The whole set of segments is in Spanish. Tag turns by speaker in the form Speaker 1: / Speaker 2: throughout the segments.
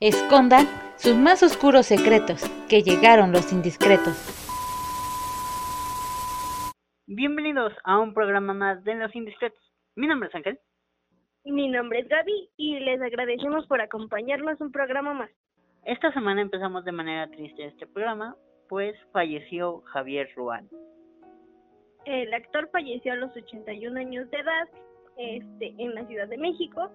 Speaker 1: Escondan sus más oscuros secretos, que llegaron los indiscretos.
Speaker 2: Bienvenidos a un programa más de Los Indiscretos. Mi nombre es Ángel.
Speaker 3: Mi nombre es Gaby y les agradecemos por acompañarnos un programa más.
Speaker 2: Esta semana empezamos de manera triste este programa, pues falleció Javier Ruán.
Speaker 3: El actor falleció a los 81 años de edad este, en la Ciudad de México.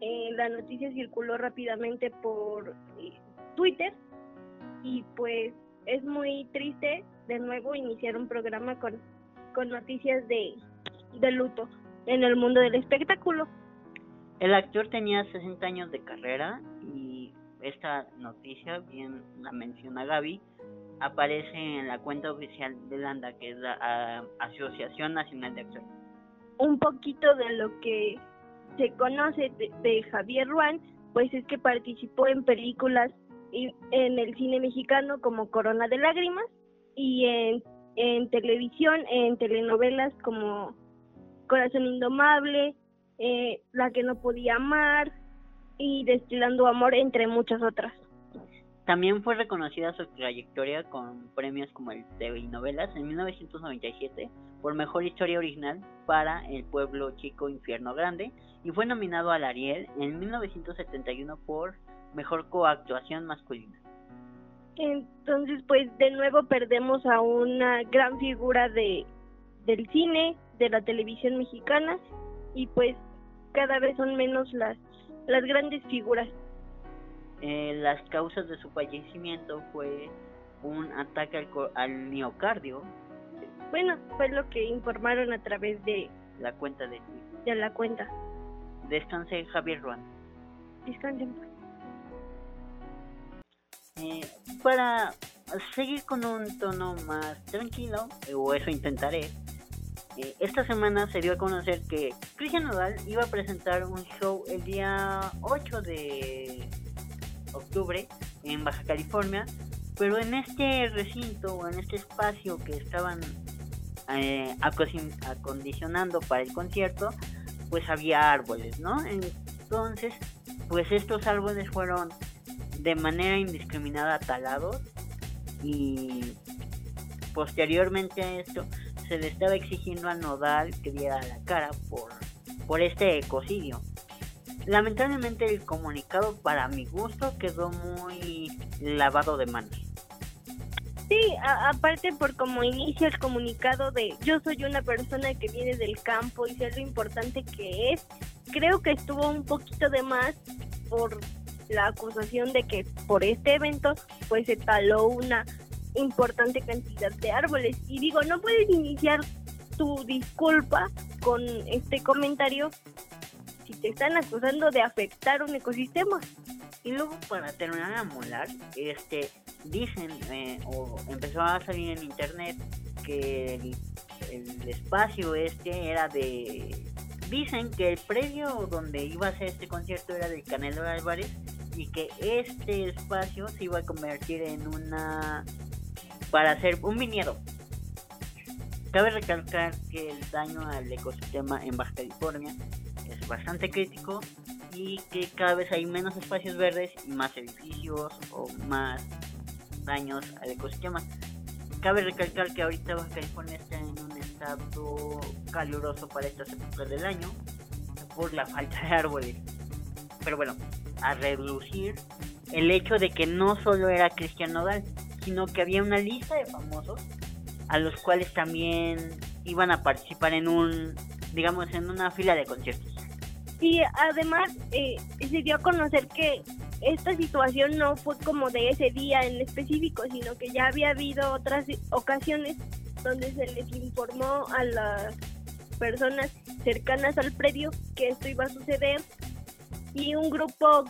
Speaker 3: Eh, la noticia circuló rápidamente por eh, Twitter y pues es muy triste de nuevo iniciar un programa con, con noticias de, de luto en el mundo del espectáculo.
Speaker 2: El actor tenía 60 años de carrera y esta noticia, bien la menciona Gaby, aparece en la cuenta oficial de LANDA, que es la Asociación Nacional de Actores.
Speaker 3: Un poquito de lo que se conoce de, Javier Ruán, pues es que participó en películas en el cine mexicano como Corona de Lágrimas y en, en televisión, en telenovelas como Corazón Indomable, eh, La que no podía amar y Destilando Amor, entre muchas otras.
Speaker 2: También fue reconocida su trayectoria con premios como el TV Novelas en 1997 por Mejor Historia Original para El Pueblo Chico Infierno Grande y fue nominado al Ariel en 1971 por Mejor Coactuación Masculina.
Speaker 3: Entonces, pues de nuevo perdemos a una gran figura de del cine, de la televisión mexicana y pues cada vez son menos las las grandes figuras
Speaker 2: eh, las causas de su fallecimiento fue un ataque al, al miocardio.
Speaker 3: Bueno, fue lo que informaron a través de
Speaker 2: la cuenta de
Speaker 3: De la cuenta.
Speaker 2: Descanse Javier Ruan.
Speaker 3: Descanse.
Speaker 2: Eh, para seguir con un tono más tranquilo, o eso intentaré, eh, esta semana se dio a conocer que Cristian Nodal iba a presentar un show el día 8 de octubre en Baja California, pero en este recinto o en este espacio que estaban eh, acondicionando para el concierto, pues había árboles, ¿no? Entonces, pues estos árboles fueron de manera indiscriminada talados y posteriormente a esto se le estaba exigiendo a Nodal que diera la cara por, por este ecocidio. Lamentablemente el comunicado para mi gusto quedó muy lavado de manos.
Speaker 3: Sí, aparte por como inicia el comunicado de yo soy una persona que viene del campo y sé lo importante que es, creo que estuvo un poquito de más por la acusación de que por este evento pues se taló una importante cantidad de árboles. Y digo, no puedes iniciar tu disculpa con este comentario si te están acusando de afectar un ecosistema.
Speaker 2: Y luego para terminar a molar, este, dicen eh, o empezó a salir en internet que el, el, espacio este era de... Dicen que el predio donde iba a ser este concierto era del Canelo Álvarez y que este espacio se iba a convertir en una... para hacer un viñedo. Cabe recalcar que el daño al ecosistema en Baja California es bastante crítico y que cada vez hay menos espacios verdes y más edificios o más daños al ecosistema. Cabe recalcar que ahorita Baja California está en un estado caluroso para estas épocas del año por la falta de árboles. Pero bueno, a reducir el hecho de que no solo era Cristian Nodal, sino que había una lista de famosos a los cuales también iban a participar en un, digamos, en una fila de conciertos.
Speaker 3: Y además eh, se dio a conocer que esta situación no fue como de ese día en específico, sino que ya había habido otras ocasiones donde se les informó a las personas cercanas al predio que esto iba a suceder y un grupo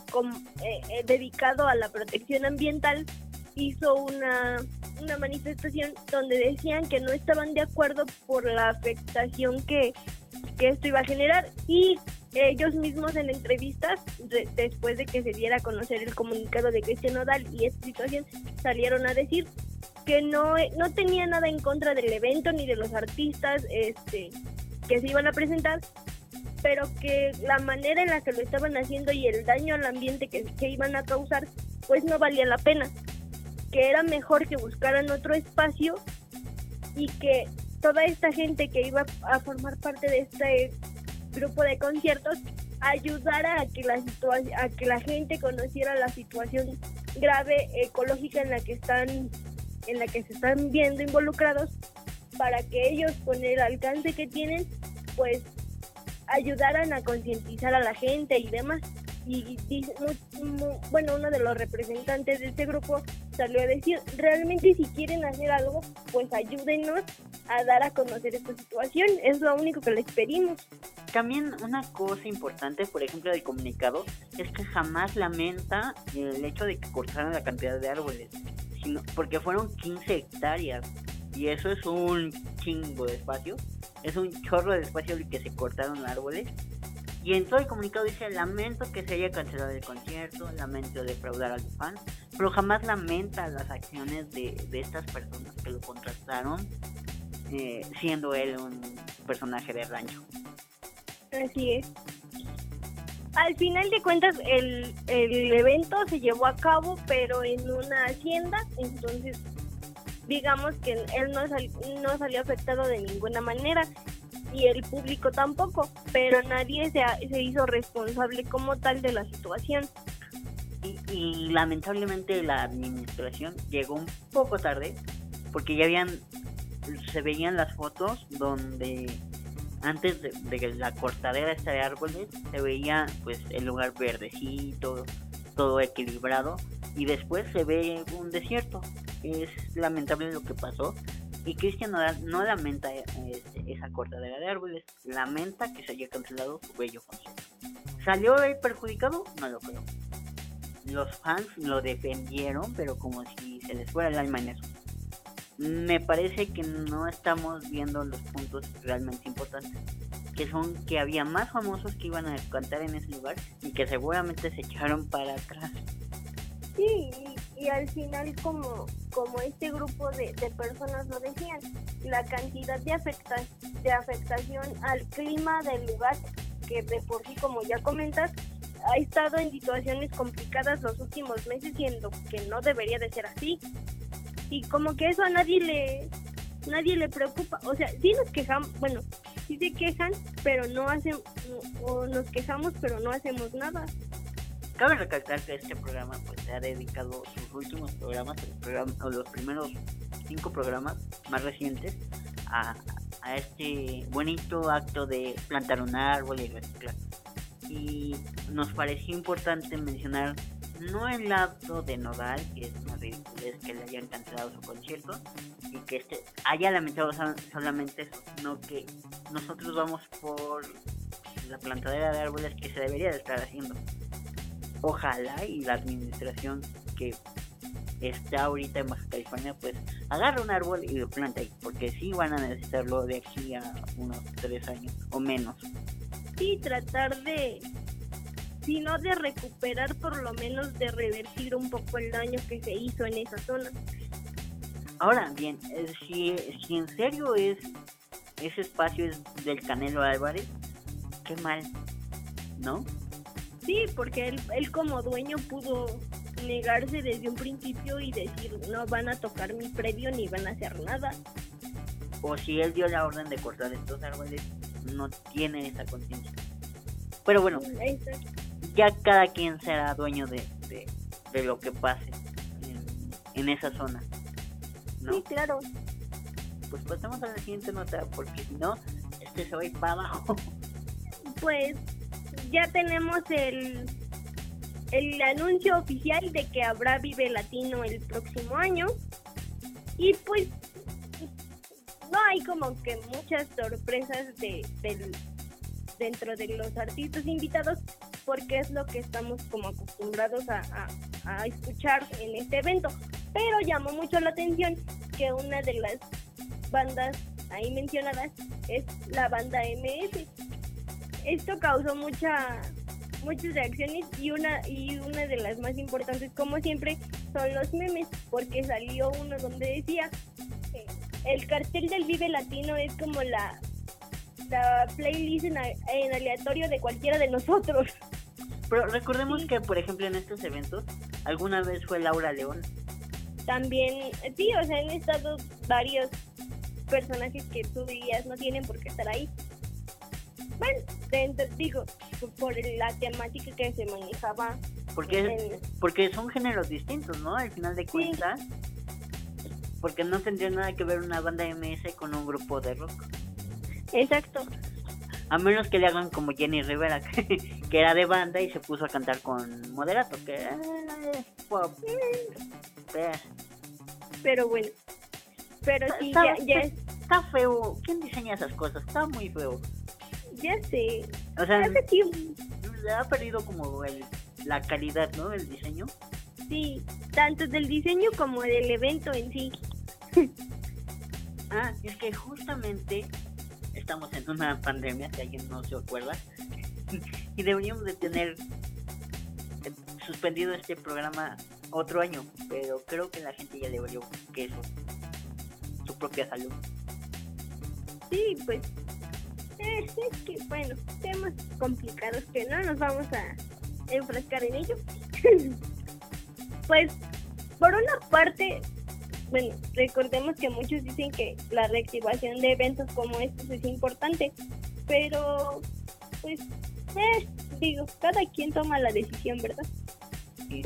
Speaker 3: eh, eh, dedicado a la protección ambiental hizo una, una manifestación donde decían que no estaban de acuerdo por la afectación que, que esto iba a generar y ellos mismos en entrevistas, después de que se diera a conocer el comunicado de Cristian Nodal y esta situación, salieron a decir que no, no tenía nada en contra del evento ni de los artistas este, que se iban a presentar, pero que la manera en la que lo estaban haciendo y el daño al ambiente que, que iban a causar, pues no valía la pena. Que era mejor que buscaran otro espacio y que toda esta gente que iba a formar parte de este grupo de conciertos ayudara a que la a que la gente conociera la situación grave ecológica en la que están en la que se están viendo involucrados para que ellos con el alcance que tienen pues ayudaran a concientizar a la gente y demás y, bueno uno de los representantes de este grupo salió a decir realmente si quieren hacer algo pues ayúdenos a dar a conocer esta situación es lo único que les pedimos
Speaker 2: también una cosa importante, por ejemplo, del comunicado, es que jamás lamenta el hecho de que cortaran la cantidad de árboles, sino porque fueron 15 hectáreas y eso es un chingo de espacio, es un chorro de espacio el que se cortaron árboles. Y en todo el comunicado dice, lamento que se haya cancelado el concierto, lamento defraudar al fan, pero jamás lamenta las acciones de, de estas personas que lo contrataron, eh, siendo él un personaje de rancho.
Speaker 3: Así es. Al final de cuentas, el, el evento se llevó a cabo, pero en una hacienda, entonces digamos que él no, no salió afectado de ninguna manera y el público tampoco, pero nadie se, se hizo responsable como tal de la situación.
Speaker 2: Y, y, lamentablemente la administración llegó un poco tarde porque ya habían se veían las fotos donde antes de, la cortadera esta de árboles se veía pues el lugar verdecito, todo equilibrado y después se ve un desierto. Es lamentable lo que pasó y Cristian no, lamenta este, esa cortadera de árboles, lamenta que se haya cancelado su bello concierto. ¿Salió el perjudicado? No lo creo. Los fans lo defendieron, pero como si se les fuera el alma en eso me parece que no estamos viendo los puntos realmente importantes, que son que había más famosos que iban a cantar en ese lugar y que seguramente se echaron para atrás.
Speaker 3: Sí, y, al final como, como este grupo de, personas lo decían, la cantidad de, afecta, de afectación al clima del lugar, que de por sí, como ya comentas, ha estado en situaciones complicadas los últimos meses y en lo que no debería de ser así y como que eso a nadie le nadie le preocupa, o sea, sí nos quejamos, bueno, sí se quejan, pero no hacen o nos quejamos, pero no hacemos nada.
Speaker 2: Cabe recalcar que este programa pues se ha dedicado sus últimos programas, los primeros cinco programas más recientes a, a este bonito acto de plantar un árbol y reciclar. Y nos pareció importante mencionar no el acto de Nodal, que es una ridiculez que le hayan cancelado su concierto y que este haya lamentado solamente eso, sino que nosotros vamos por la plantadera de árboles que se debería de estar haciendo. Ojalá y la administración que está ahorita en Baja California pues agarre un árbol y lo planta ahí, porque sí van a necesitarlo de aquí a unos tres años o menos.
Speaker 3: Y tratar de sino de recuperar por lo menos de revertir un poco el daño que se hizo en esa zona.
Speaker 2: Ahora bien, eh, si, si en serio es ese espacio es del Canelo Álvarez, qué mal, ¿no?
Speaker 3: Sí, porque él, él como dueño pudo negarse desde un principio y decir no van a tocar mi predio ni van a hacer nada.
Speaker 2: O si él dio la orden de cortar estos árboles, no tiene esa conciencia. Pero bueno, ya cada quien será dueño de, de, lo que pase en, esa zona. ¿no?
Speaker 3: Sí, claro.
Speaker 2: Pues pasemos a la siguiente nota, porque si no, este se va a ir para abajo.
Speaker 3: Pues ya tenemos el, el anuncio oficial de que habrá Vive Latino el próximo año. Y pues no hay como que muchas sorpresas de, del, dentro de los artistas invitados, porque es lo que estamos como acostumbrados a, escuchar en este evento. Pero llamó mucho la atención que una de las bandas ahí mencionadas es la banda MS. Esto causó mucha muchas reacciones y una y una de las más importantes como siempre son los memes porque salió uno donde decía el cartel del Vive Latino es como la la playlist en, en aleatorio de cualquiera de nosotros.
Speaker 2: Pero recordemos que, por ejemplo, en estos eventos, alguna vez fue Laura León.
Speaker 3: También, sí, o sea, han estado varios personajes que tú dirías no tienen por qué estar ahí. Bueno, dentro, digo, por la temática que se manejaba.
Speaker 2: Porque, porque son géneros distintos, ¿no? Al final de cuentas. Porque no tendría nada que ver una banda MS con un grupo de rock.
Speaker 3: Exacto.
Speaker 2: A menos que le hagan como Jenny Rivera, que, era de banda y se puso a cantar con Moderato, que eh, pop.
Speaker 3: Pero bueno. Pero sí, ya,
Speaker 2: está feo. ¿Quién diseña esas cosas? Está muy feo.
Speaker 3: Ya sé.
Speaker 2: O sea, ha perdido como el, la calidad, ¿no? El diseño.
Speaker 3: Sí, tanto del diseño como del evento en sí.
Speaker 2: ah, es que justamente estamos en una pandemia, si alguien no se acuerda, y deberíamos de tener suspendido este programa otro año, pero creo que la gente ya debería que eso, su propia salud.
Speaker 3: Sí, pues es, que, bueno, temas complicados que no nos vamos a enfrascar en ello. pues, por una parte, bueno, recordemos que muchos dicen que la reactivación de eventos como estos es importante, pero pues, eh, digo, cada quien toma la decisión, ¿verdad?
Speaker 2: Sí,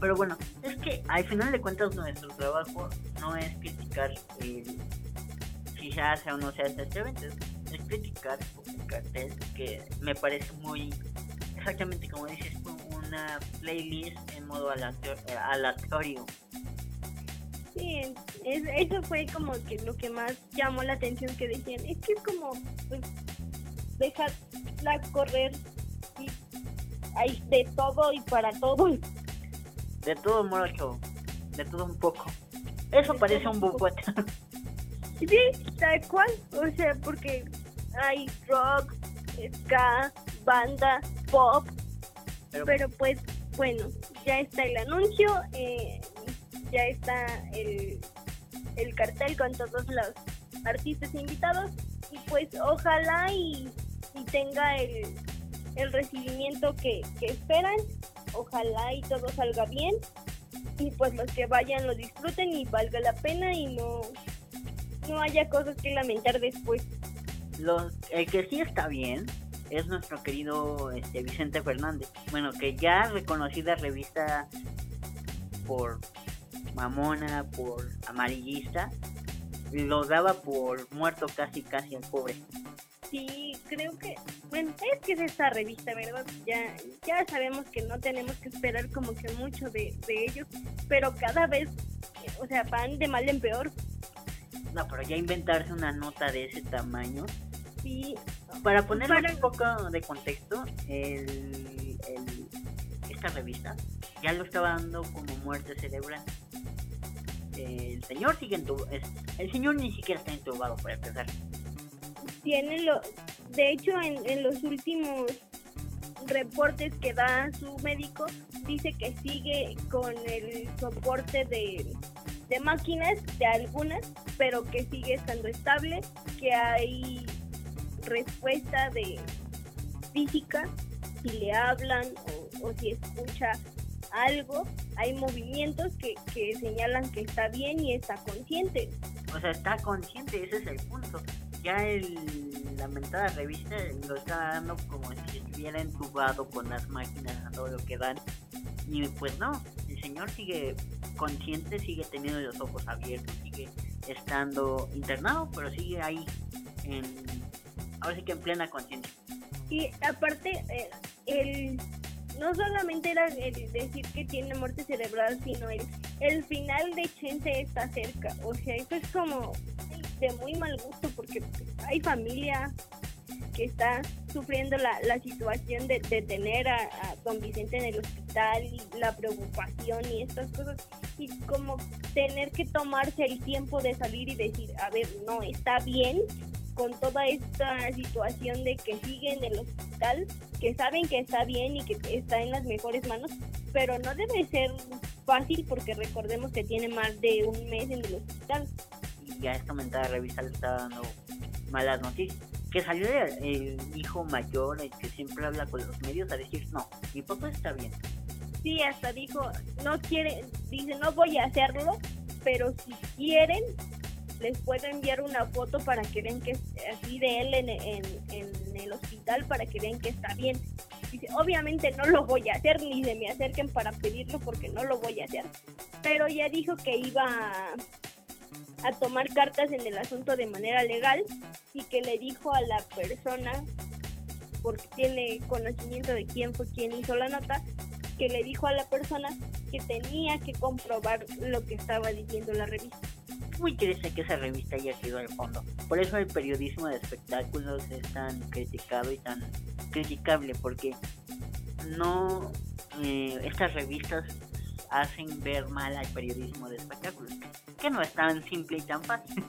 Speaker 2: Pero bueno, es que al final de cuentas nuestro trabajo no es criticar si se hace o no se hace este evento, es criticar un cartel que me parece muy, exactamente como dices una playlist en modo aleatorio
Speaker 3: Sí, eso fue como que lo que más llamó la atención que decían, es que es como pues, dejarla correr y hay de todo y para todo.
Speaker 2: De todo mucho, de todo un poco. Eso parece un buquet.
Speaker 3: Sí, tal cual, o sea, porque hay rock, ska, banda, pop, pero, pero pues bueno, ya está el anuncio, eh, ya está el, el cartel con todos los artistas invitados. Y pues ojalá y, tenga el, el recibimiento que, que esperan, ojalá y todo salga bien. Y pues los que vayan lo disfruten y valga la pena y no, no haya cosas que lamentar después.
Speaker 2: Lo, el que sí está bien es nuestro querido este, Vicente Fernández. Bueno, que ya reconocida revista por mamona, por amarillista, lo daba por muerto casi casi al pobre.
Speaker 3: Sí, creo que, bueno, es que es esta revista, ¿verdad? Ya, ya sabemos que no tenemos que esperar como que mucho de, de ellos, pero cada vez, o sea, van de mal en peor.
Speaker 2: No, pero ya inventarse una nota de ese tamaño.
Speaker 3: Sí.
Speaker 2: Para poner un poco de contexto, el, el, esta revista ya lo estaba dando como muerte cerebral el señor sigue entubado. El señor ni siquiera está entubado para empezar.
Speaker 3: Tiene lo. De hecho, en, los últimos reportes que da su médico, dice que sigue con el soporte de, de máquinas, de algunas, pero que sigue estando estable, que hay respuesta de física si le hablan o, si escucha algo, hay movimientos que, que señalan que está bien y está consciente.
Speaker 2: O sea, está consciente, ese es el punto. Ya el, la mentada revista lo está dando como si estuviera entubado con las máquinas a todo lo que dan. Y pues no, señor sigue consciente, sigue teniendo los ojos abiertos, sigue estando internado, pero sigue ahí, en, ahora sí que en plena conciencia.
Speaker 3: Y aparte, eh, el no solamente era el decir que tiene muerte cerebral, sino el, el final de Chente está cerca. O sea, eso es como de muy mal gusto porque hay familia que está sufriendo la, la situación de, tener a, a, don Vicente en el hospital y la preocupación y estas cosas y como tener que tomarse el tiempo de salir y decir, a ver, no, está bien, con toda esta situación de que sigue en el hospital, que saben que está bien y que está en las mejores manos, pero no debe ser fácil porque recordemos que tiene más de un mes en el hospital.
Speaker 2: Y ya esta mentada revista le está dando malas noticias. Que salió el, hijo mayor, el que siempre habla con los medios, a decir, no, mi papá está bien.
Speaker 3: Sí, hasta dijo, no quiere, dice, no voy a hacerlo, pero si quieren, les puedo enviar una foto para que vean que así de él en, en, el hospital para que vean que está bien. Dice, obviamente no lo voy a hacer, ni se me acerquen para pedirlo porque no lo voy a hacer. Pero ya dijo que iba a, tomar cartas en el asunto de manera legal y que le dijo a la persona, porque tiene conocimiento de quién fue quien hizo la nota, que le dijo a la persona que tenía que comprobar lo que estaba diciendo la revista
Speaker 2: muy triste que esa revista haya sido al fondo. Por eso el periodismo de espectáculos es tan criticado y tan criticable, porque no eh, estas revistas hacen ver mal al periodismo de espectáculos, que no es tan simple y tan fácil.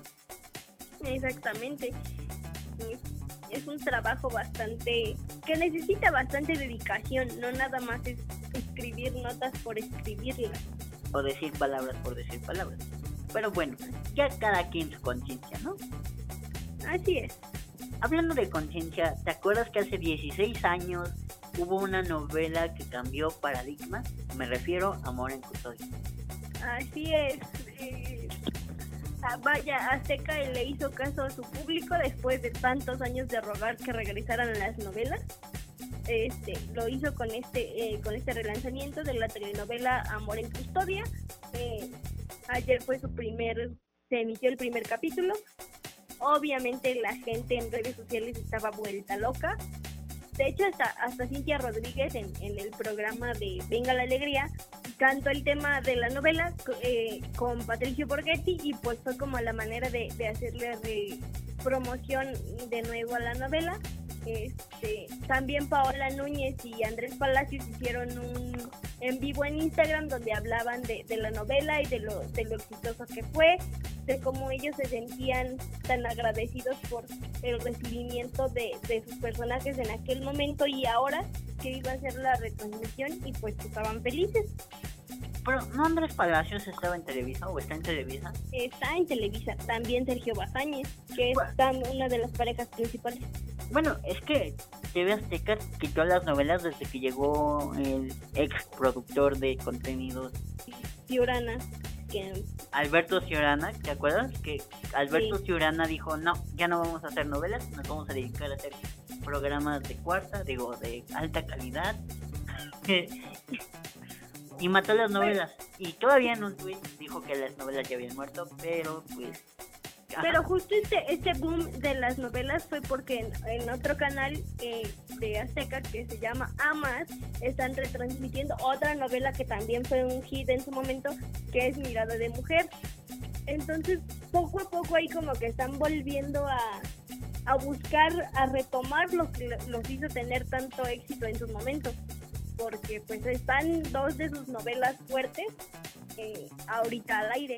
Speaker 3: Exactamente. Es un trabajo bastante que necesita bastante dedicación, no nada más es escribir notas por escribirlas.
Speaker 2: O decir palabras por decir palabras. Pero bueno, ya cada quien su conciencia, ¿no?
Speaker 3: Así es.
Speaker 2: Hablando de conciencia, ¿te acuerdas que hace 16 años hubo una novela que cambió paradigma? Me refiero a Amor en Custodia.
Speaker 3: Así es. Eh, ah, vaya, Azteca le hizo caso a su público después de tantos años de rogar que regresaran las novelas. Este, lo hizo con este eh, con este relanzamiento de la telenovela Amor en Custodia. Eh, Ayer fue su primer, se emitió el primer capítulo. Obviamente la gente en redes sociales estaba vuelta loca. De hecho, hasta, hasta Cintia Rodríguez en, el programa de Venga la Alegría cantó el tema de la novela eh, con Patricio Borghetti y pues fue como la manera de, de hacerle promoción de nuevo a la novela. Este, también Paola Núñez y Andrés Palacios hicieron un en vivo en Instagram donde hablaban de, la novela y de lo, de lo exitoso que fue, de cómo ellos se sentían tan agradecidos por el recibimiento de, sus personajes en aquel momento y ahora que iba a ser la retransmisión y pues estaban felices.
Speaker 2: Pero, ¿no Andrés Palacios estaba en Televisa o está en Televisa?
Speaker 3: Está en Televisa. También Sergio Bazáñez, que es una de las parejas principales.
Speaker 2: Bueno, es que TV Azteca quitó las novelas desde que llegó el ex productor de contenidos.
Speaker 3: Ciurana.
Speaker 2: Alberto Ciurana, ¿te acuerdas? Que Alberto Ciurana dijo, no, ya no vamos a hacer novelas, nos vamos a dedicar a hacer programas de cuarta, digo, de alta calidad. y mató las novelas. Y todavía en un tweet dijo que las novelas ya habían muerto, pero pues
Speaker 3: pero justo este, este boom de las novelas fue porque en, otro canal eh, de Azteca que se llama Amas están retransmitiendo otra novela que también fue un hit en su momento, que es Mirada de Mujer. Entonces, poco a poco ahí como que están volviendo a, a buscar, a retomar lo que los hizo tener tanto éxito en sus momentos. Porque pues están dos de sus novelas fuertes eh, ahorita al aire.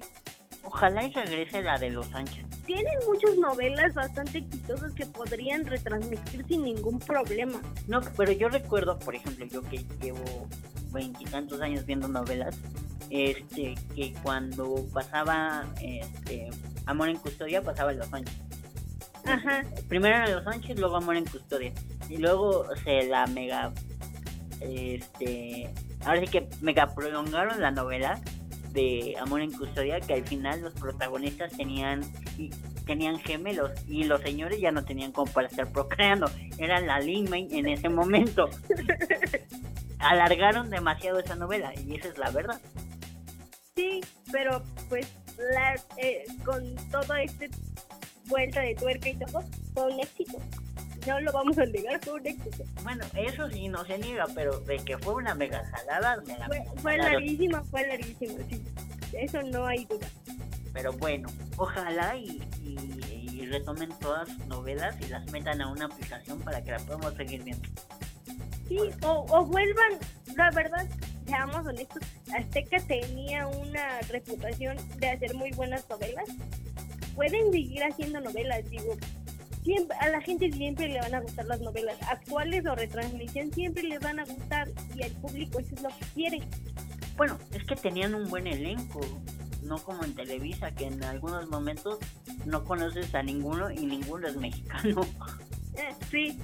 Speaker 2: Ojalá y regrese la de Los Sánchez.
Speaker 3: Tienen muchas novelas bastante exitosas que podrían retransmitir sin ningún problema.
Speaker 2: No, pero yo recuerdo, por ejemplo, yo que llevo veintitantos años viendo novelas, este, que cuando pasaba este, Amor en Custodia, pasaba Los Sánchez.
Speaker 3: Ajá.
Speaker 2: Primero era Los Sánchez, luego Amor en Custodia. Y luego se la mega. Este. Ahora sí que mega prolongaron la novela de Amor en Custodia que al final los protagonistas tenían tenían gemelos y los señores ya no tenían como para estar procreando, eran la Lin en ese momento. Alargaron demasiado esa novela y esa es la verdad.
Speaker 3: Sí, pero pues la, eh, con todo este vuelta de tuerca y todo, fue un éxito no lo vamos a negar, fue un éxito.
Speaker 2: Bueno, eso sí no se niega, pero de que fue una mega jalada,
Speaker 3: fue, fue larguísima, fue larguísima, sí. Eso no hay duda.
Speaker 2: Pero bueno, ojalá y, y, retomen todas sus novelas y las metan a una aplicación para que la podamos seguir viendo.
Speaker 3: Sí, o, o vuelvan, la verdad, seamos honestos, Azteca tenía una reputación de hacer muy buenas novelas. Pueden seguir haciendo novelas, digo, a la gente siempre le van a gustar las novelas actuales o retransmisión, siempre le van a gustar y al público eso es lo que quiere.
Speaker 2: Bueno, es que tenían un buen elenco, no como en Televisa, que en algunos momentos no conoces a ninguno y ninguno es mexicano.
Speaker 3: Eh, sí.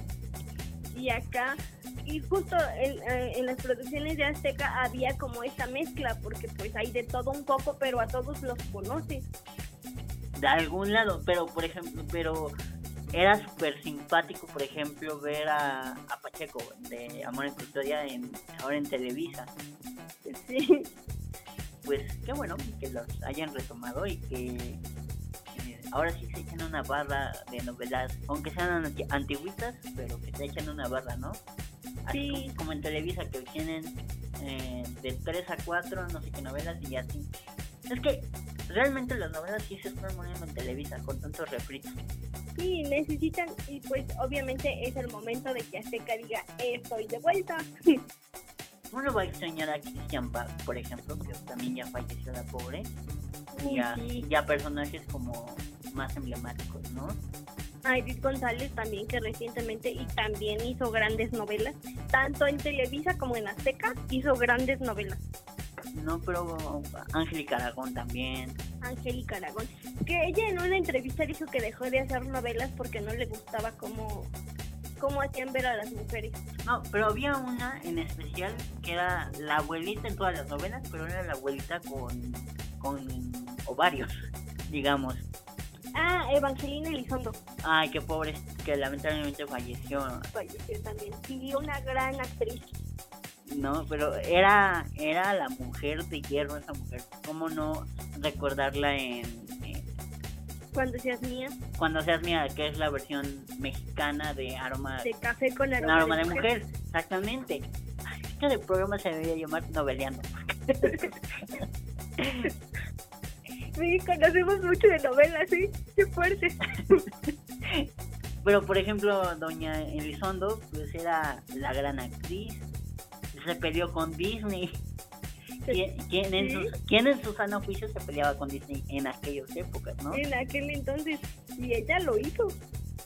Speaker 3: Y acá, y justo en, eh, en las producciones de Azteca había como esta mezcla, porque pues hay de todo un poco, pero a todos los conoces.
Speaker 2: de algún lado, pero por ejemplo, pero era súper simpático, por ejemplo, ver a, a Pacheco de Amor en Custodia en, ahora en Televisa.
Speaker 3: Sí.
Speaker 2: Pues qué bueno que los hayan retomado y que eh, ahora sí se echen una barra de novelas, aunque sean anti- antiguitas, pero que se echen una barra, ¿no? Así
Speaker 3: Sí.
Speaker 2: como, como en Televisa, que tienen eh, de 3 a 4, no sé qué novelas y así. Es que realmente las novelas sí se están muriendo en Televisa con tantos refritos.
Speaker 3: Sí, necesitan, y pues obviamente es el momento de que Azteca diga, estoy de vuelta.
Speaker 2: Uno va a extrañar a Christian Bach, por ejemplo, que también ya falleció la pobre. Y
Speaker 3: Uy,
Speaker 2: a,
Speaker 3: sí.
Speaker 2: y a personajes como más emblemáticos, ¿no?
Speaker 3: A Edith González también, que recientemente y también hizo grandes novelas, tanto en Televisa como en Azteca, hizo grandes novelas.
Speaker 2: No, pero Angélica Aragón también.
Speaker 3: Angélica Aragón, que ella en una entrevista dijo que dejó de hacer novelas porque no le gustaba cómo, cómo hacían ver a las mujeres.
Speaker 2: No, pero había una en especial que era la abuelita en todas las novelas, pero era la abuelita con, con ovarios, digamos.
Speaker 3: Ah, Evangelina Elizondo
Speaker 2: Ay, qué pobre, que lamentablemente falleció.
Speaker 3: falleció también. Sí, una gran actriz.
Speaker 2: No, pero era era la mujer de hierro esa mujer. ¿Cómo no recordarla en, en
Speaker 3: Cuando seas mía,
Speaker 2: cuando seas mía, que es la versión mexicana de aroma
Speaker 3: de café con aroma,
Speaker 2: aroma de mujer, exactamente. Ay, es que el programa se debería llamar Noveleando.
Speaker 3: Sí, conocemos mucho de novelas, sí, qué fuerte.
Speaker 2: Pero por ejemplo, Doña Elizondo, pues era la gran actriz. Se peleó con Disney. ¿Quién, quién en,
Speaker 3: Sí.
Speaker 2: quién en su sano juicio se peleaba con Disney en aquellas épocas, no?
Speaker 3: En aquel entonces, y ella lo hizo.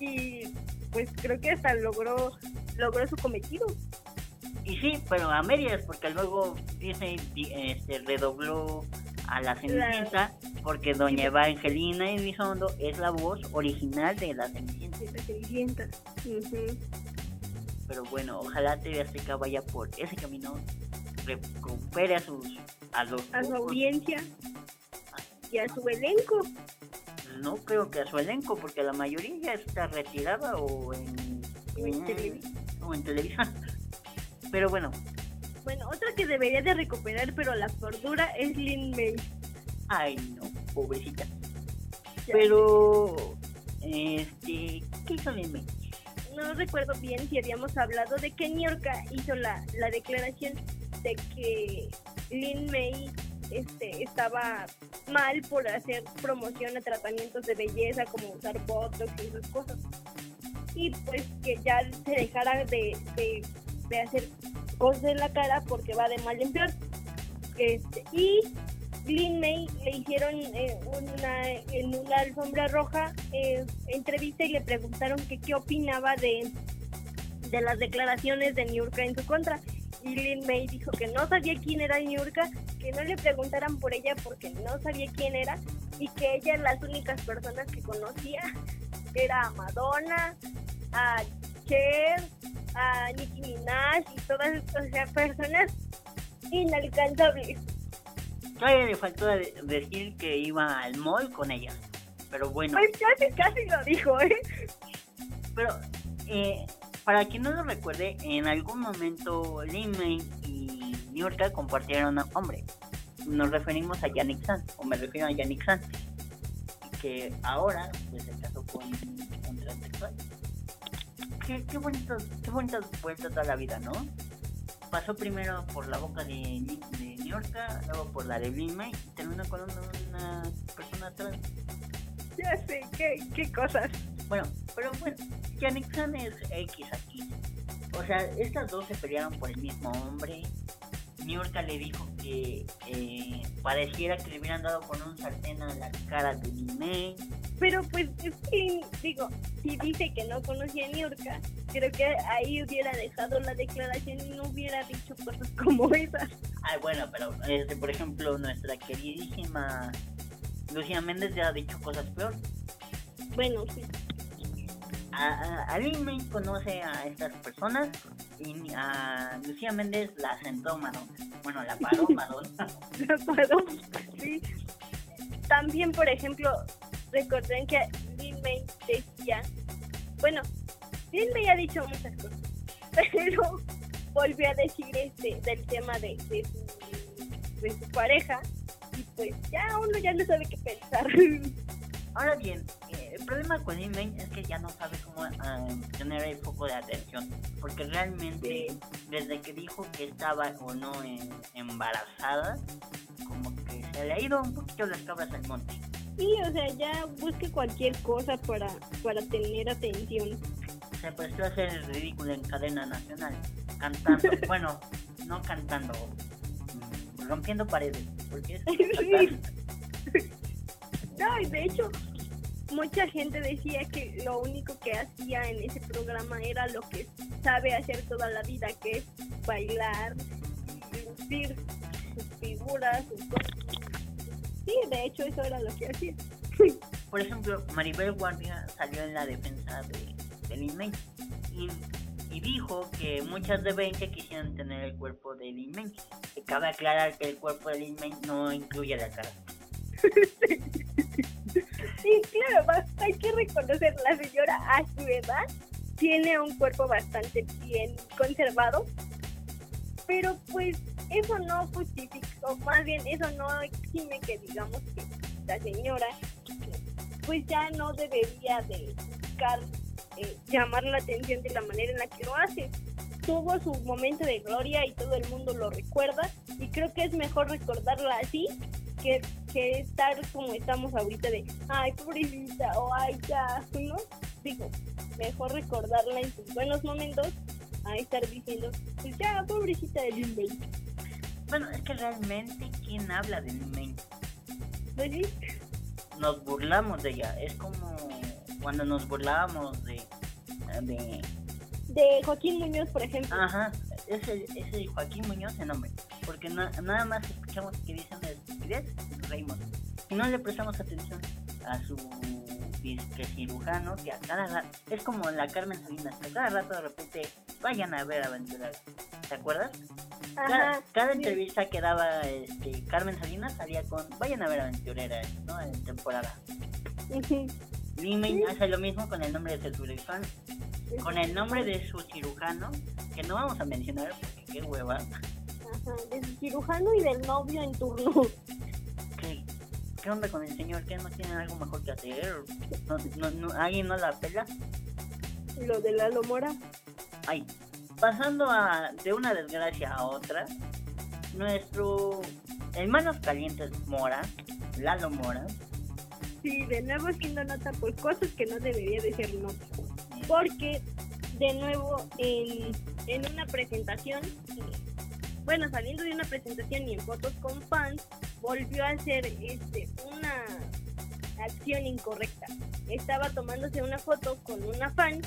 Speaker 3: Y pues creo que hasta logró logró su cometido.
Speaker 2: Y sí, pero a medias, porque luego Disney di- este, redobló a la Cenicienta, porque Doña Evangelina Elizondo es la voz original de la Cenicienta.
Speaker 3: la Cenicienta.
Speaker 2: Pero bueno, ojalá TV Azteca vaya por ese camino, recupere a sus a los
Speaker 3: A su audiencia y a su elenco.
Speaker 2: no creo que a su elenco, porque la mayoría ya está retirada o en,
Speaker 3: O en televisión.
Speaker 2: o en televisión. Pero bueno,
Speaker 3: Bueno, otra que debería de recuperar, pero la cordura es Lin May.
Speaker 2: ay no, pobrecita.
Speaker 3: Ya.
Speaker 2: Pero este, ¿qué hizo Lin May?
Speaker 3: No recuerdo bien si habíamos hablado de que Niorca hizo la, la declaración de que Lin May este, estaba mal por hacer promoción a tratamientos de belleza como usar botox y esas cosas. Y pues que ya se dejara de, de, de hacer cosas en la cara porque va de mal en peor. Este, y Lin May le hicieron eh, una, en una alfombra roja eh, entrevista y le preguntaron que qué opinaba de, de las declaraciones de Niurka en su contra. Y Lin May dijo que no sabía quién era Niurka, que no le preguntaran por ella porque no sabía quién era y que ella las únicas personas que conocía era a Madonna, a Cher, a Nicki Minaj y todas, sea, personas inalcanzables.
Speaker 2: Todavía le faltó de- decir que iba al mall con ella. Pero bueno,
Speaker 3: Pues casi, casi lo dijo, ¿eh?
Speaker 2: pero eh, para quien no lo recuerde, en algún momento Lin y Niurka compartieron hombre. Nos referimos a Yannick San, o me refiero a Yannick San, que ahora pues se casó con un transexual. Qué, qué, bonitos, qué bonitas vueltas da la vida, ¿no? Pasó primero por la boca de, de Niurka, luego por la de Lin May, y terminó con una, una persona trans.
Speaker 3: Ya sé, qué, qué cosas.
Speaker 2: Bueno, pero bueno, Yannick San es X aquí. O sea, estas dos se pelearon por el mismo hombre. Niurka le dijo que eh, pareciera que le hubieran dado con un sartén a la cara de May.
Speaker 3: Pero pues, es que, digo, si dice que no conocía a Niurka, creo que ahí hubiera dejado la declaración y no hubiera dicho cosas como esas.
Speaker 2: Ay, bueno, pero este, por ejemplo, nuestra queridísima Lucía Méndez ya ha dicho cosas peor.
Speaker 3: Bueno, sí.
Speaker 2: a, a conoce a estas personas y a Lucía Méndez la sentó Madonna. Bueno, la paró Madonna.
Speaker 3: La paró, sí. También, por ejemplo, recuerden que Lin May decía, bueno, Lin May ha dicho muchas cosas, pero volvió a decir este del tema de, de, su, de su pareja y pues ya uno ya no sabe qué pensar.
Speaker 2: Ahora bien, eh, el problema con Lin May es que ya no sabe cómo ah, tener el foco de atención. Porque realmente, desde que dijo que estaba o no en- embarazada, como que se le ha ido un poquito las cabras al monte.
Speaker 3: Sí, o sea, ya busque cualquier cosa para, para tener atención.
Speaker 2: Se prestó a hacer el ridículo en cadena nacional, cantando, bueno, no cantando, mm, rompiendo paredes, porque cantar.
Speaker 3: No, y de hecho, mucha gente decía que lo único que hacía en ese programa era lo que sabe hacer toda la vida, que es bailar lucir sus figuras, sus cosas. Sí, de hecho, eso era lo que hacía.
Speaker 2: Por ejemplo, Maribel Guardia salió en la defensa de, de Lin May y, y dijo que muchas de 20 quisieran tener el cuerpo de Lin. Que cabe aclarar que el cuerpo de Lin no incluye la cara.
Speaker 3: Sí, claro, hay que reconocer, la señora a su edad tiene un cuerpo bastante bien conservado, pero pues eso no justifica, o más bien eso no exime que digamos que la señora pues ya no debería de buscar eh, llamar la atención de la manera en la que lo hace. Tuvo su momento de gloria y todo el mundo lo recuerda y creo que es mejor recordarla así que, que estar como estamos ahorita de, ay, pobrecita, o ay, ya, ¿no? Digo, mejor recordarla en sus buenos momentos a estar diciendo, pues ya, pobrecita de Lin May.
Speaker 2: Bueno, es que realmente, ¿quién habla de Lin May?
Speaker 3: Pues
Speaker 2: Nos burlamos de ella. Es como cuando nos burlábamos de. de
Speaker 3: de Joaquín Muñoz, por ejemplo.
Speaker 2: Ajá, ese, ese Joaquín Muñoz el nombre. Porque na- nada más escuchamos que dicen de estupidez reímos. Y no le prestamos atención a su disque cirujano que a cada rato. Es como la Carmen Salinas, que a cada rato de repente vayan a ver aventuras. ¿Te acuerdas? Cada,
Speaker 3: Ajá.
Speaker 2: cada
Speaker 3: sí.
Speaker 2: entrevista que daba este, Carmen Salinas salía con vayan a ver aventureras, ¿no? En temporada. Lin May hace lo mismo con el nombre de su cirujano, con el nombre de su cirujano, que no vamos a mencionar porque qué hueva.
Speaker 3: Ajá, de su cirujano y del novio en turno.
Speaker 2: ¿Qué, qué onda con el señor? ¿Qué no tiene algo mejor que hacer? ¿No, no, no- alguien no la pela?
Speaker 3: Lo de Lalo Mora.
Speaker 2: Ay, pasando a, de una desgracia a otra, nuestro hermanos calientes Mora, Lalo Mora,
Speaker 3: Sí, de nuevo siendo nota por cosas que no debería de ser nota. Porque, de nuevo, en, en una presentación, bueno, saliendo de una presentación y en fotos con fans, volvió a hacer este, una acción incorrecta. Estaba tomándose una foto con una fan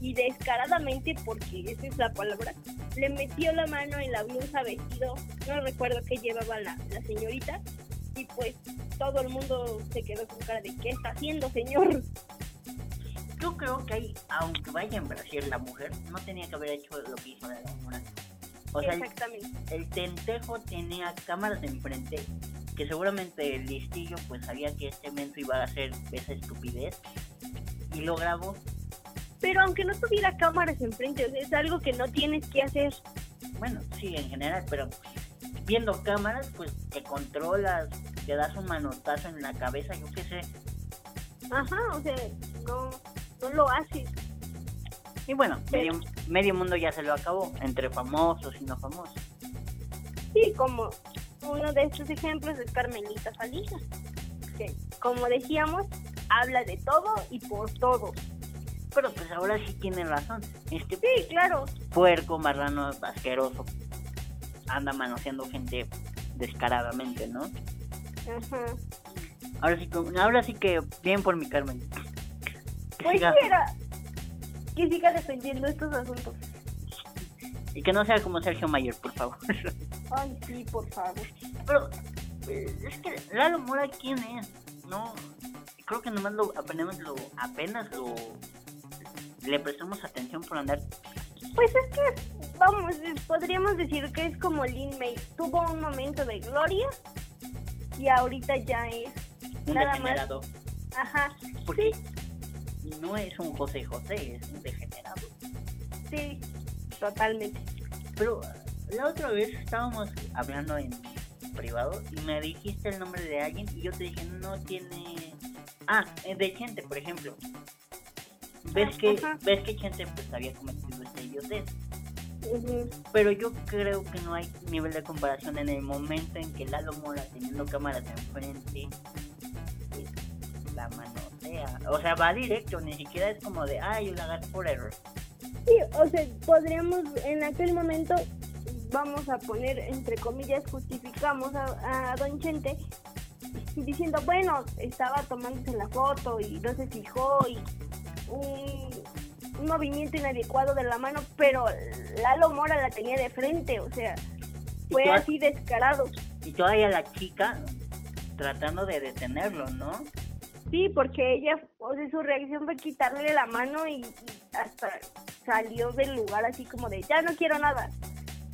Speaker 3: y descaradamente, porque esa es la palabra, le metió la mano en la blusa, vestido, no recuerdo qué llevaba la, la señorita, y pues todo el mundo se quedó con cara de ¿qué está haciendo, señor?
Speaker 2: Yo creo que ahí, aunque vaya en Brasil la mujer, no tenía que haber hecho lo que hizo Lalo Mora. O sea, el,
Speaker 3: Exactamente.
Speaker 2: el tentejo tenía cámaras de enfrente que seguramente el listillo pues sabía que este evento iba a hacer esa estupidez y lo grabó.
Speaker 3: Pero aunque no tuviera cámaras enfrente, es algo que no tienes que hacer.
Speaker 2: Bueno, sí, en general, pero viendo cámaras pues te controlas, te das un manotazo en la cabeza, yo qué sé.
Speaker 3: Ajá, o sea, no, no lo haces.
Speaker 2: Y bueno, medio, medio mundo ya se lo acabó, entre famosos y no famosos.
Speaker 3: Sí, como uno de estos ejemplos es Carmelita Salinas, que como decíamos, habla de todo y por todo.
Speaker 2: Pero pues ahora sí tiene razón. Este
Speaker 3: Sí, claro.
Speaker 2: puerco, marrano, asqueroso, anda manoseando gente descaradamente, ¿no?
Speaker 3: Ajá.
Speaker 2: Ahora sí, que- ahora sí que bien por mi Carmen. Que
Speaker 3: Pues
Speaker 2: siga-
Speaker 3: quiera que siga defendiendo estos asuntos.
Speaker 2: y que no sea como Sergio Mayer, por favor.
Speaker 3: Ay, sí, por favor.
Speaker 2: Pero eh, es que Lalo Mora, ¿quién es? No, creo que nomás lo apenas lo, apenas lo, le prestamos atención por andar.
Speaker 3: Pues es que, vamos, podríamos decir que es como Lin May. Tuvo un momento de gloria y ahorita ya es
Speaker 2: Un
Speaker 3: nada
Speaker 2: degenerado.
Speaker 3: más. Ajá,
Speaker 2: Porque no es un José José, es un degenerado.
Speaker 3: sí, totalmente.
Speaker 2: Pero la otra vez estábamos hablando en privado y me dijiste el nombre de alguien y yo te dije, no tiene... Ah, eh, de Chente, por ejemplo. ¿Ves
Speaker 3: Ah,
Speaker 2: que,
Speaker 3: ajá.
Speaker 2: ves que Chente pues había cometido este idiotez? Pero yo creo que no hay nivel de comparación en el momento en que Lalo Mora teniendo cámaras enfrente pues, la manosea. O sea, va directo, ni siquiera es como de, ay, la agarré por error.
Speaker 3: Sí, o sea, podríamos en aquel momento, vamos a poner entre comillas, justificamos a, Don Chente diciendo, bueno, estaba tomándose la foto y no se fijó y un movimiento inadecuado de la mano, pero Lalo Mora la tenía de frente, o sea, fue así descarado.
Speaker 2: Y todavía la chica tratando de detenerlo, ¿no?
Speaker 3: Sí, porque ella, o sea, su reacción fue quitarle la mano y, y hasta salió del lugar así como de, ya no quiero nada.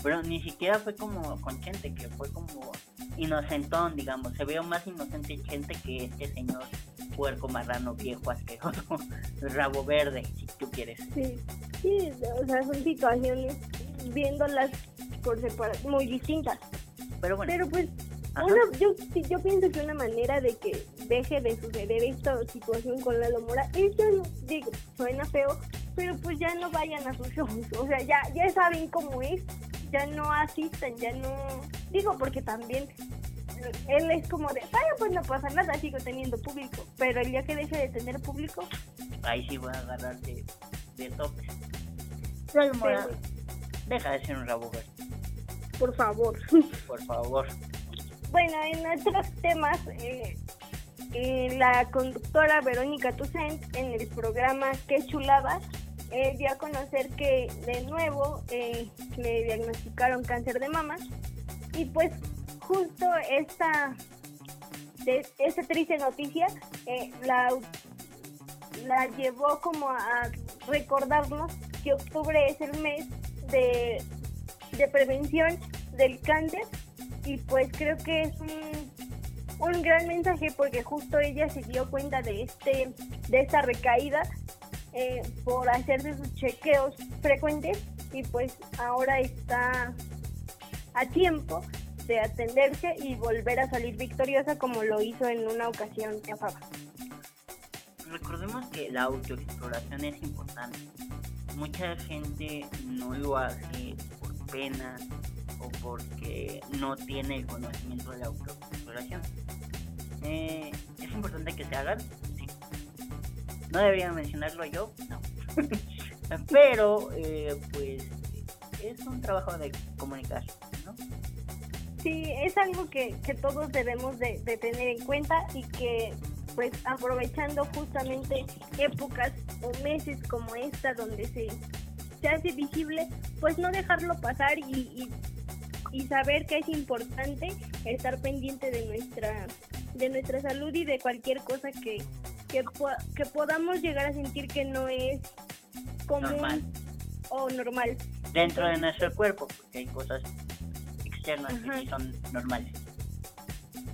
Speaker 2: Pero ni siquiera fue como con Chente, que fue como inocentón, digamos. Se vio más inocente Chente que este señor puerco marrano viejo asqueroso, rabo verde, si tú quieres.
Speaker 3: Sí, sí, o sea, son situaciones viéndolas por separado muy distintas.
Speaker 2: Pero bueno,
Speaker 3: Pero pues, una, yo, yo pienso que una manera de que deje de suceder esta situación con Lalo Mora es no, digo, suena feo, pero pues ya no vayan a sus shows, o sea, ya, ya saben cómo es, ya no asistan, ya no, digo, porque también él es como de, vaya, pues no pasa nada, sigo teniendo público, pero el día que deje de tener público,
Speaker 2: ahí sí voy a agarrar de, de tope. Mora, deja de ser un rabo verde,
Speaker 3: por favor.
Speaker 2: por favor.
Speaker 3: Bueno, en otros temas, eh, eh, la conductora Verónica Toussaint en el programa Qué Chulada eh, dio a conocer que de nuevo eh, le diagnosticaron cáncer de mama y pues justo esta, de- esta triste noticia eh, la, la llevó como a recordarnos que octubre es el mes de, de prevención del cáncer y pues creo que es un, un gran mensaje porque justo ella se dio cuenta de este de esta recaída eh, por hacerse sus chequeos frecuentes y pues ahora está a tiempo de atenderse y volver a salir victoriosa como lo hizo en una ocasión pasada.
Speaker 2: Recordemos que la autoexploración es importante. Mucha gente no lo hace por pena o porque no tiene el conocimiento de la autoexploración. Eh, ¿Es importante que se hagan? Sí. ¿No debería mencionarlo yo? No. Pero, eh, pues, es un trabajo de comunicación.
Speaker 3: Sí, es algo que, que todos debemos de, de tener en cuenta y que pues aprovechando justamente épocas o meses como esta donde se, se hace visible, pues no dejarlo pasar y, y, y saber que es importante estar pendiente de nuestra de nuestra salud y de cualquier cosa que, que, que podamos llegar a sentir que no es común
Speaker 2: Normal.
Speaker 3: o normal.
Speaker 2: Dentro de nuestro cuerpo, porque hay cosas externas
Speaker 3: Ajá.
Speaker 2: que sí son normales.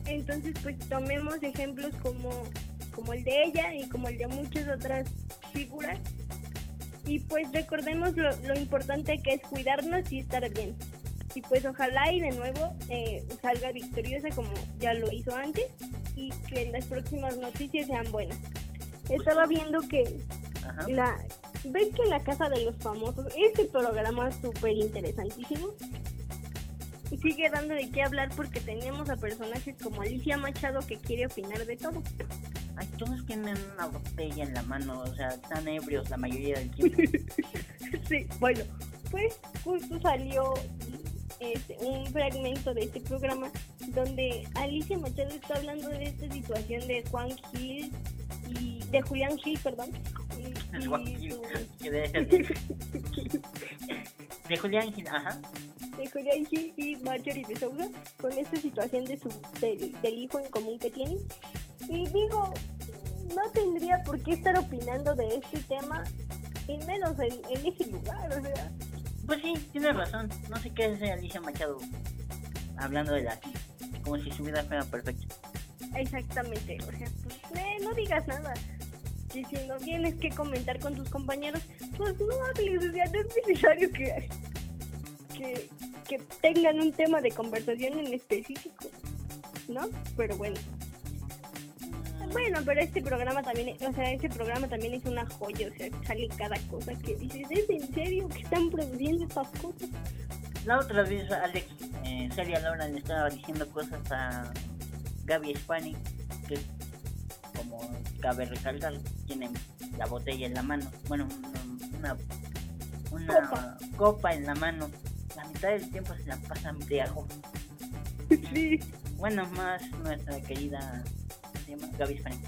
Speaker 3: Entonces, pues tomemos ejemplos como, como el de ella y como el de muchas otras figuras. Y pues recordemos lo, lo importante que es cuidarnos y estar bien. Y pues ojalá y de nuevo eh, salga victoriosa como ya lo hizo antes y que las próximas noticias sean buenas. Estaba viendo que
Speaker 2: Ajá.
Speaker 3: la... ¿Ves que la Casa de los Famosos, este programa súper interesantísimo? Sigue dando de qué hablar porque tenemos a personajes como Alicia Machado que quiere opinar de todo.
Speaker 2: Ay, todos tienen una botella en la mano, o sea, están ebrios la mayoría del tiempo.
Speaker 3: Sí, bueno, pues justo salió este, un fragmento de este programa donde Alicia Machado está hablando de esta situación de Juan Gil y de Julián Gil, perdón. y- y
Speaker 2: Juan Gil,
Speaker 3: su-
Speaker 2: de, de Julián Gil, ajá.
Speaker 3: De Gil y Marjorie de Sousa con esta situación de su del, del hijo en común que tienen. Y digo, no tendría por qué estar opinando de este tema y menos en, en ese lugar, o sea.
Speaker 2: Pues sí, tienes razón. No sé qué es Alicia Machado hablando de la como si su vida fuera perfecta.
Speaker 3: Exactamente, o sea, pues eh, no digas nada. Y si no tienes que comentar con tus compañeros, pues no hables, o sea, no es necesario que, que, que tengan un tema de conversación en específico, ¿no? Pero bueno. Bueno, pero este programa también, o sea, este programa también es una joya, o sea, sale cada cosa que dices, ¿es en serio que están produciendo estas cosas?
Speaker 2: La otra vez Alex, eh, Celia Laura le estaba diciendo cosas a Gaby Spani, que como cabe recalcar, tiene la botella en la mano, bueno, una, una copa. en la mano, mitad del tiempo se la pasa embriago.
Speaker 3: Sí.
Speaker 2: Bueno, más nuestra querida se llama Gaby Spani.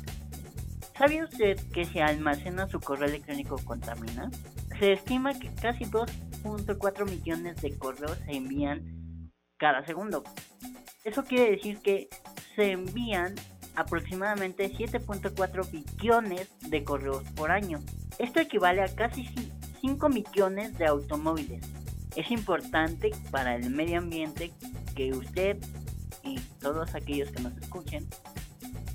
Speaker 2: ¿Sabe usted que si almacena su correo electrónico contamina? Se estima que casi 2.4 millones de correos se envían cada segundo. Eso quiere decir que se envían aproximadamente 7.4 billones de correos por año. Esto equivale a casi 5 millones de automóviles. Es importante para el medio ambiente que usted y todos aquellos que nos escuchen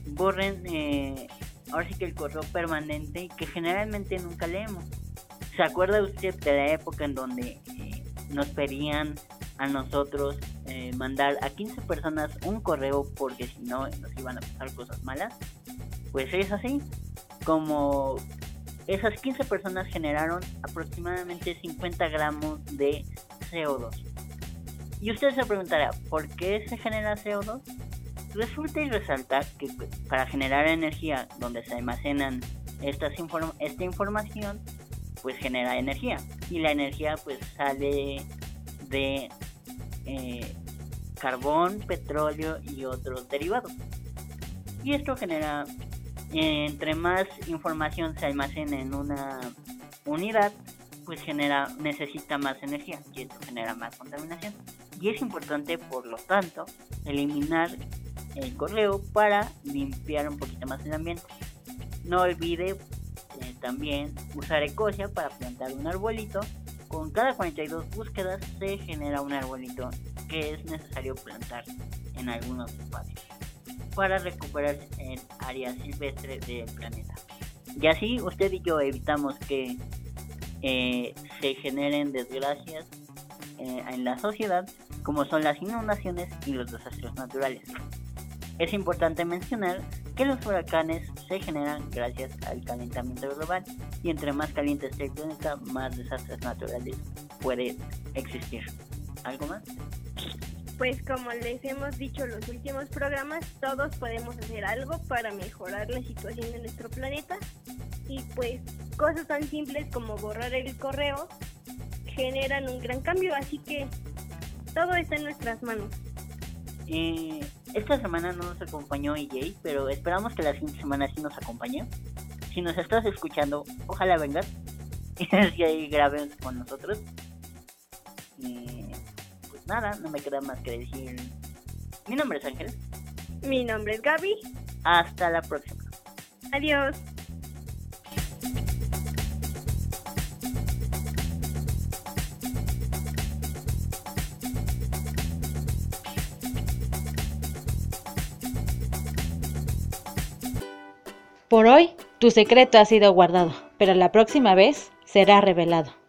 Speaker 2: borren eh, ahora sí que el correo permanente que generalmente nunca leemos. ¿Se acuerda usted de la época en donde eh, nos pedían a nosotros eh, mandar a 15 personas un correo porque si no nos iban a pasar cosas malas. Pues es así, como esas 15 personas generaron aproximadamente 50 gramos de CO2. Y usted se preguntará, ¿por qué se genera CO2? Resulta y resalta que para generar energía donde se almacenan estas esta información, pues genera energía. Y la energía pues sale de eh, carbón, petróleo y otros derivados. Y esto genera, entre más información se almacena en una unidad, pues genera, necesita más energía y esto genera más contaminación. Y es importante, por lo tanto, eliminar el correo para limpiar un poquito más el ambiente. No olvide eh, también usar Ecosia para plantar un arbolito con cada 42 búsquedas se genera un arbolito que es necesario plantar en algunos espacios para recuperar el área silvestre del planeta. Y así usted y yo evitamos que eh, se generen desgracias eh, en la sociedad como son las inundaciones y los desastres naturales. Es importante mencionar que los huracanes se generan gracias al calentamiento global y entre más caliente esté el planeta, más desastres naturales puede existir. ¿Algo más?
Speaker 3: Pues como les hemos dicho en los últimos programas, todos podemos hacer algo para mejorar la situación de nuestro planeta y pues cosas tan simples como borrar el correo generan un gran cambio, así que todo está en nuestras manos.
Speaker 2: Eh, esta semana no nos acompañó EJ, pero esperamos que la siguiente semana sí nos acompañe. Si nos estás escuchando, ojalá vengas y ahí graben con nosotros. Nada, no me queda más que decir. Mi nombre es Ángel.
Speaker 3: Mi nombre es Gaby.
Speaker 2: Hasta la próxima.
Speaker 3: Adiós.
Speaker 1: Por hoy, tu secreto ha sido guardado, pero la próxima vez será revelado.